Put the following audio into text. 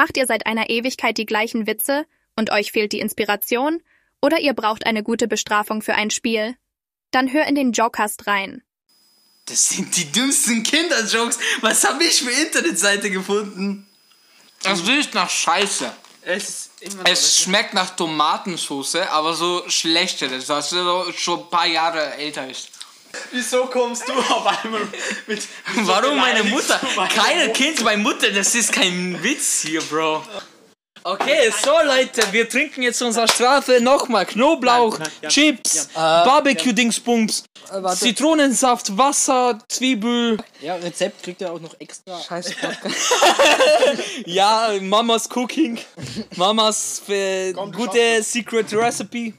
Macht ihr seit einer Ewigkeit die gleichen Witze und euch fehlt die Inspiration? Oder ihr braucht eine gute Bestrafung für ein Spiel? Dann hör in den Jokast rein. Das sind die dümmsten Kinderjokes. Was habe ich für Internetseite gefunden? Es riecht nach Scheiße. Es ist immer Es schmeckt nach Tomatensauce, aber so schlechte, das so schon ein paar Jahre älter ist. Wieso kommst du auf einmal mit. Warum meine Mutter? du meine Keine Mutter? Kind, meine Mutter, das ist kein Witz hier, Bro. Okay, so Leute, wir trinken jetzt unsere Strafe nochmal. Knoblauch, Nein, nein, ja, Chips, ja. Barbecue-Dingsbums, warte. Zitronensaft, Wasser, Zwiebel. Ja, Rezept kriegt ihr auch noch extra. Scheiß Ja, Mamas Cooking. Mamas äh, gute Secret Recipe.